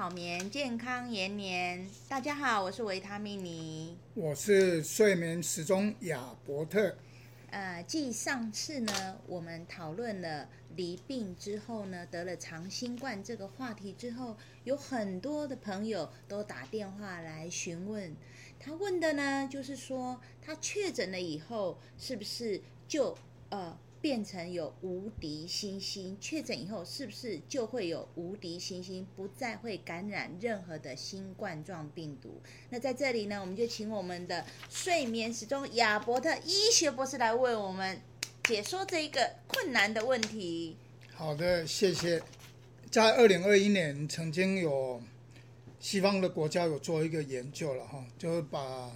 好眠，健康延年。大家好，我是维他命尼，我是睡眠时钟亚伯特。呃，继上次呢，我们讨论了离病之后呢，得了长新冠这个话题之后，有很多的朋友都打电话来询问。他问的呢，就是说他确诊了以后，是不是就呃。变成有无敌星星，确诊以后是不是就会有无敌星星，不再会感染任何的新冠状病毒？那在这里呢，我们就请我们的睡眠时钟亚伯特医学博士来为我们解说这一个困难的问题。好的，谢谢。在二零二一年，曾经有西方的国家有做一个研究了哈，就是把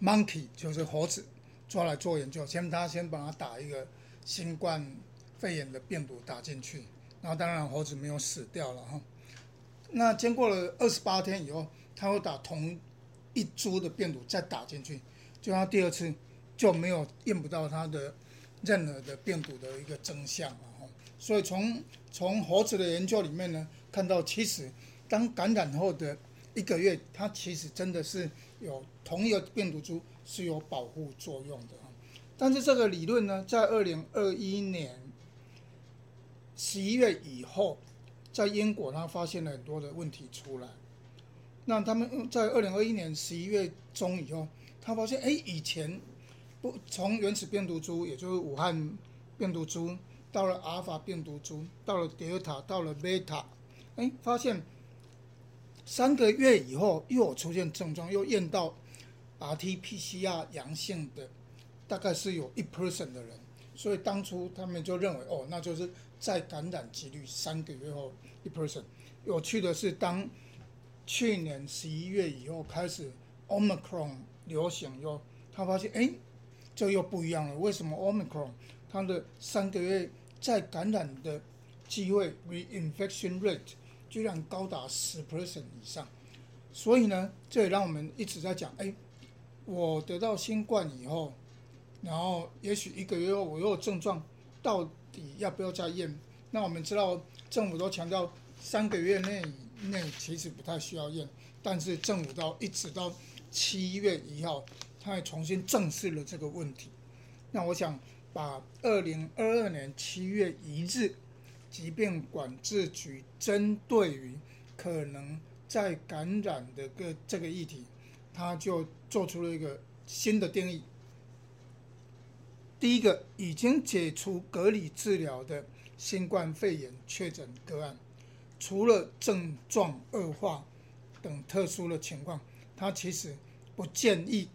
monkey 就是猴子。抓来做研究，先他先帮他打一个新冠肺炎的病毒打进去，然后当然猴子没有死掉了哈。那经过了二十八天以后，他会打同一株的病毒再打进去，就他第二次就没有验不到他的任何的病毒的一个真相了哈。所以从从猴子的研究里面呢，看到其实当感染后的一个月，它其实真的是有同一个病毒株。是有保护作用的，但是这个理论呢，在二零二一年十一月以后，在英国他发现了很多的问题出来。那他们在二零二一年十一月中以后，他发现，哎，以前不从原始病毒株，也就是武汉病毒株，到了阿尔法病毒株，到了德尔塔，到了贝塔，哎，发现三个月以后又有出现症状，又验到。RT-PCR 阳性的大概是有一 person 的人，所以当初他们就认为，哦，那就是再感染几率三个月后一 person。有趣的是，当去年十一月以后开始 Omicron 流行以后，他发现，哎，这又不一样了。为什么 Omicron 它的三个月再感染的机会 reinfection rate 居然高达十 percent 以上？所以呢，这也让我们一直在讲，哎。我得到新冠以后，然后也许一个月后我又有症状，到底要不要再验？那我们知道政府都强调三个月内内其实不太需要验，但是政府到一直到七月一号，他还重新正视了这个问题。那我想把二零二二年七月一日疾病管制局针对于可能再感染的个这个议题。他就做出了一个新的定义。第一个，已经解除隔离治疗的新冠肺炎确诊个案，除了症状恶化等特殊的情况，他其实不建议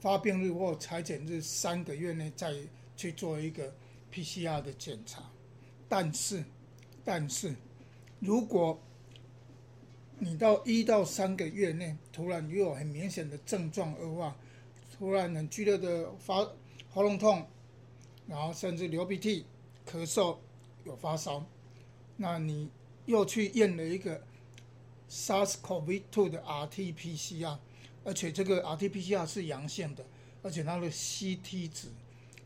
发病日或裁检日三个月内再去做一个 PCR 的检查。但是，但是如果你到一到三个月内，突然又有很明显的症状恶化，突然很剧烈的发喉咙痛，然后甚至流鼻涕、咳嗽、有发烧，那你又去验了一个 SARS-CoV-2 的 RT-PCR，而且这个 RT-PCR 是阳性的，而且它的 CT 值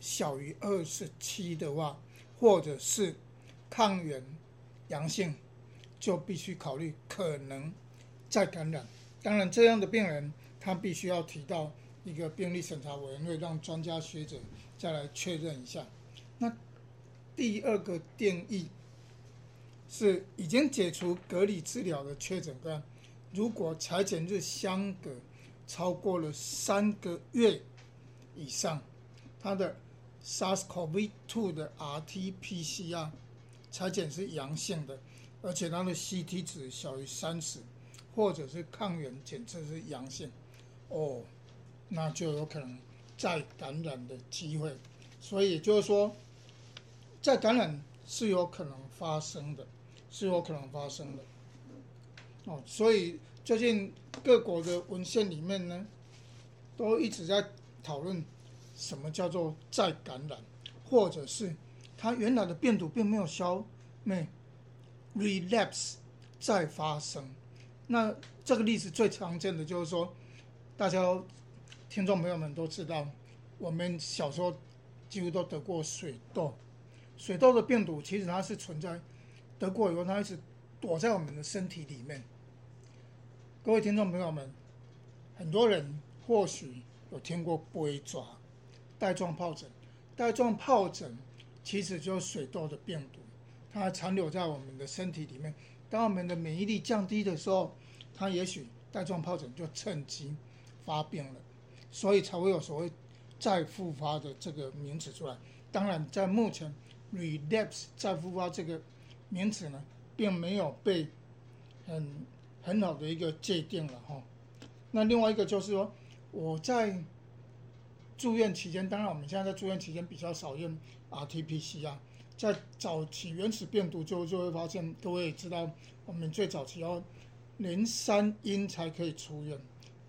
小于二十七的话，或者是抗原阳性。就必须考虑可能再感染。当然，这样的病人他必须要提到一个病例审查委员会，让专家学者再来确认一下。那第二个定义是已经解除隔离治疗的确诊个，如果采检日相隔超过了三个月以上，他的 SARS-CoV-2 的 RT-PCR 采检是阳性的。而且它的 CT 值小于三十，或者是抗原检测是阳性，哦，那就有可能再感染的机会。所以也就是说，再感染是有可能发生的，是有可能发生的。哦，所以最近各国的文献里面呢，都一直在讨论什么叫做再感染，或者是它原来的病毒并没有消灭。Relapse 再发生，那这个例子最常见的就是说，大家听众朋友们都知道，我们小时候几乎都得过水痘。水痘的病毒其实它是存在，得过以后它一直躲在我们的身体里面。各位听众朋友们，很多人或许有听过杯抓、带状疱疹。带状疱疹其实就是水痘的病毒，它残留在我们的身体里面。当我们的免疫力降低的时候，它也许带状疱疹就趁机发病了，所以才会有所谓再复发的这个名词出来。当然，在目前 relapse 再复发这个名词呢，并没有被很很好的一个界定了哈。那另外一个就是说，我在住院期间，当然我们现在在住院期间比较少用 RTPC 啊。在早期原始病毒就就会发现，各位也知道，我们最早期要连三阴才可以出院。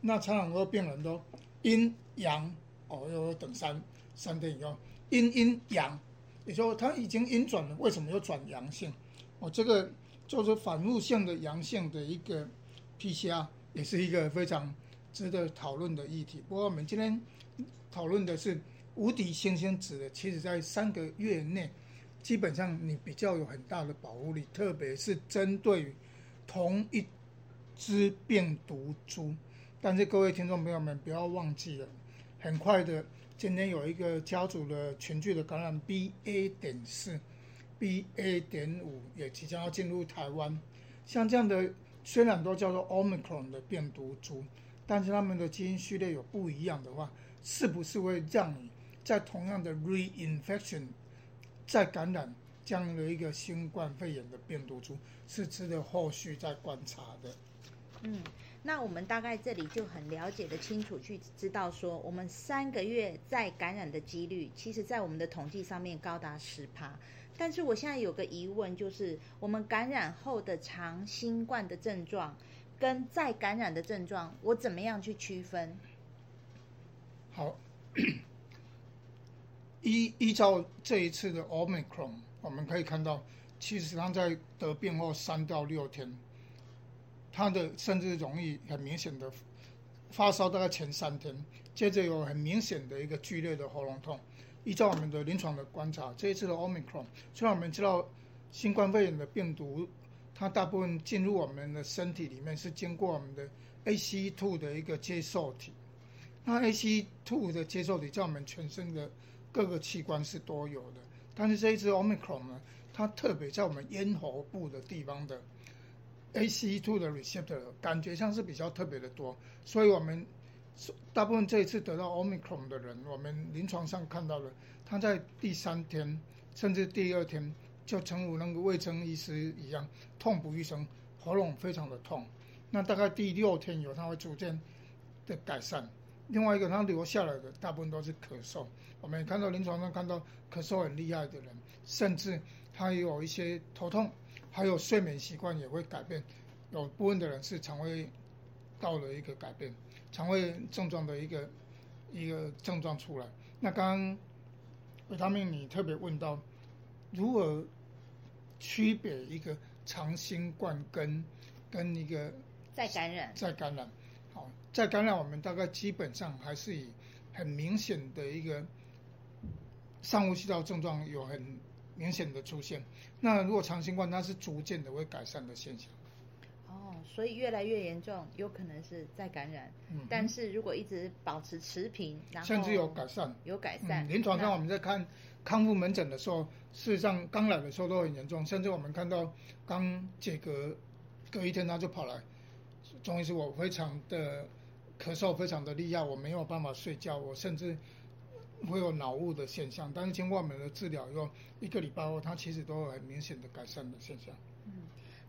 那常常很多病人都阴阳哦，要等三三天以后，阴阴阳，也就他已经阴转了，为什么又转阳性？哦，这个就是反复性的阳性的一个 PCR，也是一个非常值得讨论的议题。不过我们今天讨论的是无敌星星指的，其实在三个月内。基本上你比较有很大的保护力，特别是针对同一只病毒株。但是各位听众朋友们不要忘记了，很快的，今天有一个家族的群聚的感染 BA 点四、BA 点五也即将要进入台湾。像这样的虽然都叫做 Omicron 的病毒株，但是他们的基因序列有不一样的话，是不是会让你在同样的 reinfection？再感染这样的一个新冠肺炎的病毒株，是值得后续再观察的。嗯，那我们大概这里就很了解的清楚，去知道说，我们三个月再感染的几率，其实在我们的统计上面高达十趴。但是我现在有个疑问，就是我们感染后的长新冠的症状，跟再感染的症状，我怎么样去区分？好。依依照这一次的 Omicron，我们可以看到，其实它在得病后三到六天，他的甚至容易很明显的发烧，大概前三天，接着有很明显的一个剧烈的喉咙痛。依照我们的临床的观察，这一次的 Omicron，虽然我们知道新冠肺炎的病毒，它大部分进入我们的身体里面是经过我们的 ACE2 的一个接受体，那 ACE2 的接受体在我们全身的。各个器官是都有的，但是这一支 Omicron 呢，它特别在我们咽喉部的地方的 ACE2 的 receptor 感觉上是比较特别的多，所以我们大部分这一次得到 Omicron 的人，我们临床上看到了，他在第三天甚至第二天就成如那个卫生医师一样痛不欲生，喉咙非常的痛，那大概第六天以后他会逐渐的改善。另外一个，他留下来的大部分都是咳嗽。我们也看到临床上看到咳嗽很厉害的人，甚至他有一些头痛，还有睡眠习惯也会改变。有部分的人是肠胃到了一个改变，肠胃症状的一个一个症状出来。那刚刚维他命你特别问到，如何区别一个长新冠跟跟一个再感染再感染？再感染，我们大概基本上还是以很明显的一个上呼吸道症状有很明显的出现。那如果长新冠，它是逐渐的会改善的现象。哦，所以越来越严重，有可能是再感染。嗯，但是如果一直保持持平，然后甚至有改善，有改善。临床上我们在看康复门诊的时候，事实上刚来的时候都很严重，甚至我们看到刚解隔隔一天他就跑来，中医师我非常的。咳嗽非常的厉害，我没有办法睡觉，我甚至会有脑雾的现象。但是经过我们的治疗以后，一个礼拜后，他其实都有很明显的改善的现象。嗯，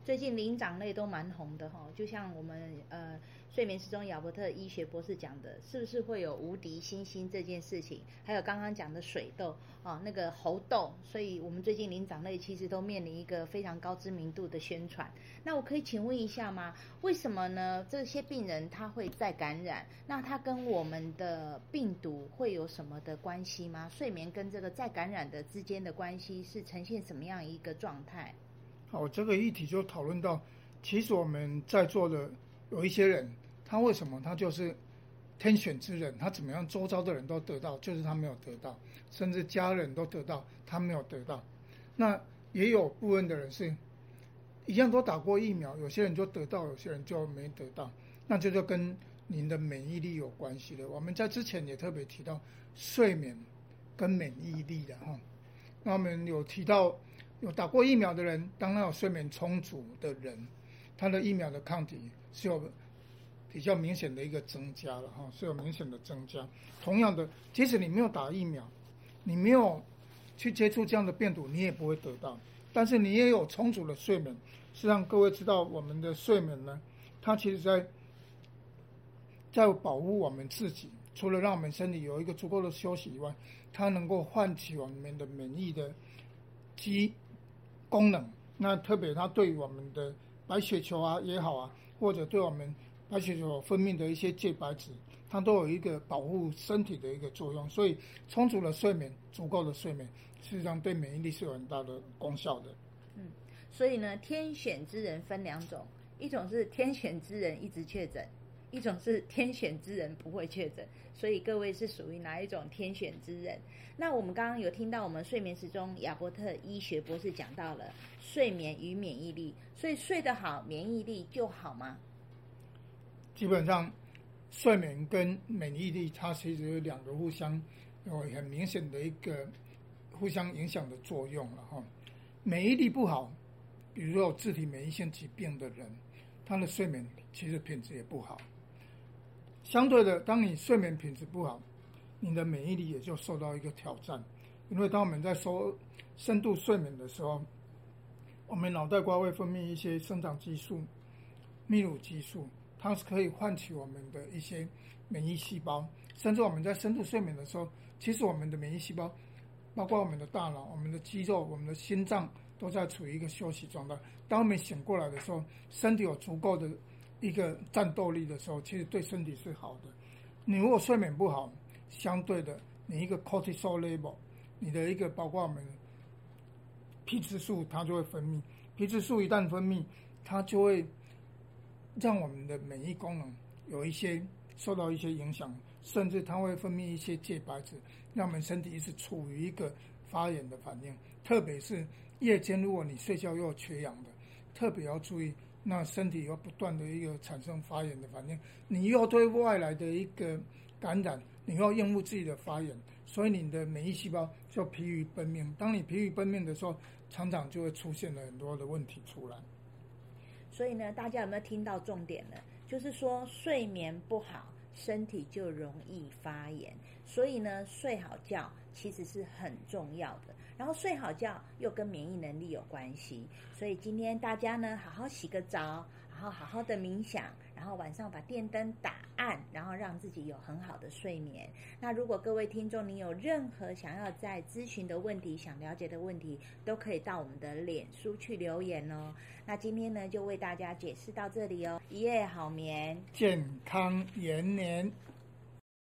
最近灵长类都蛮红的哈，就像我们呃。睡眠时钟亚伯特医学博士讲的，是不是会有无敌星星这件事情？还有刚刚讲的水痘啊，那个猴痘，所以我们最近灵长类其实都面临一个非常高知名度的宣传。那我可以请问一下吗？为什么呢？这些病人他会再感染？那他跟我们的病毒会有什么的关系吗？睡眠跟这个再感染的之间的关系是呈现什么样一个状态？好，这个议题就讨论到，其实我们在座的。有一些人，他为什么他就是天选之人？他怎么样，周遭的人都得到，就是他没有得到，甚至家人都得到，他没有得到。那也有部分的人是一样都打过疫苗，有些人就得到，有些人就没得到，那这就跟您的免疫力有关系的。我们在之前也特别提到睡眠跟免疫力的哈。那我们有提到有打过疫苗的人，当然有睡眠充足的人，他的疫苗的抗体是有比较明显的一个增加了哈，是有明显的增加。同样的，即使你没有打疫苗，你没有去接触这样的病毒，你也不会得到。但是你也有充足的睡眠，是让各位知道我们的睡眠呢，它其实在在保护我们自己。除了让我们身体有一个足够的休息以外，它能够唤起我们的免疫的机功能。那特别它对我们的白血球啊也好啊，或者对我们白血球分泌的一些介白质，它都有一个保护身体的一个作用。所以充足的睡眠，足够的睡眠。事实上，对免疫力是有很大的功效的。嗯，所以呢，天选之人分两种，一种是天选之人一直确诊，一种是天选之人不会确诊。所以各位是属于哪一种天选之人？那我们刚刚有听到我们睡眠时钟亚伯特医学博士讲到了睡眠与免疫力，所以睡得好，免疫力就好吗？基本上，睡眠跟免疫力它其实有两个互相有很明显的一个。互相影响的作用了哈，免疫力不好，比如说有自体免疫性疾病的人，他的睡眠其实品质也不好。相对的，当你睡眠品质不好，你的免疫力也就受到一个挑战。因为当我们在说深度睡眠的时候，我们脑袋瓜会分泌一些生长激素、泌乳激素，它是可以唤起我们的一些免疫细胞。甚至我们在深度睡眠的时候，其实我们的免疫细胞。包括我们的大脑、我们的肌肉、我们的心脏都在处于一个休息状态。当我们醒过来的时候，身体有足够的一个战斗力的时候，其实对身体是好的。你如果睡眠不好，相对的，你一个 cortisol level，你的一个包括我们皮质素，它就会分泌。皮质素一旦分泌，它就会让我们的免疫功能有一些受到一些影响。甚至它会分泌一些介白质，让我们身体一直处于一个发炎的反应。特别是夜间，如果你睡觉又缺氧的，特别要注意，那身体又不断的一个产生发炎的反应。你又对外来的一个感染，你又要应付自己的发炎，所以你的免疫细胞就疲于奔命。当你疲于奔命的时候，常常就会出现了很多的问题出来。所以呢，大家有没有听到重点呢？就是说睡眠不好。身体就容易发炎，所以呢，睡好觉其实是很重要的。然后睡好觉又跟免疫能力有关系，所以今天大家呢，好好洗个澡，然后好好的冥想。然后晚上把电灯打暗，然后让自己有很好的睡眠。那如果各位听众，你有任何想要在咨询的问题、想了解的问题，都可以到我们的脸书去留言哦。那今天呢，就为大家解释到这里哦。一夜好眠，健康延年。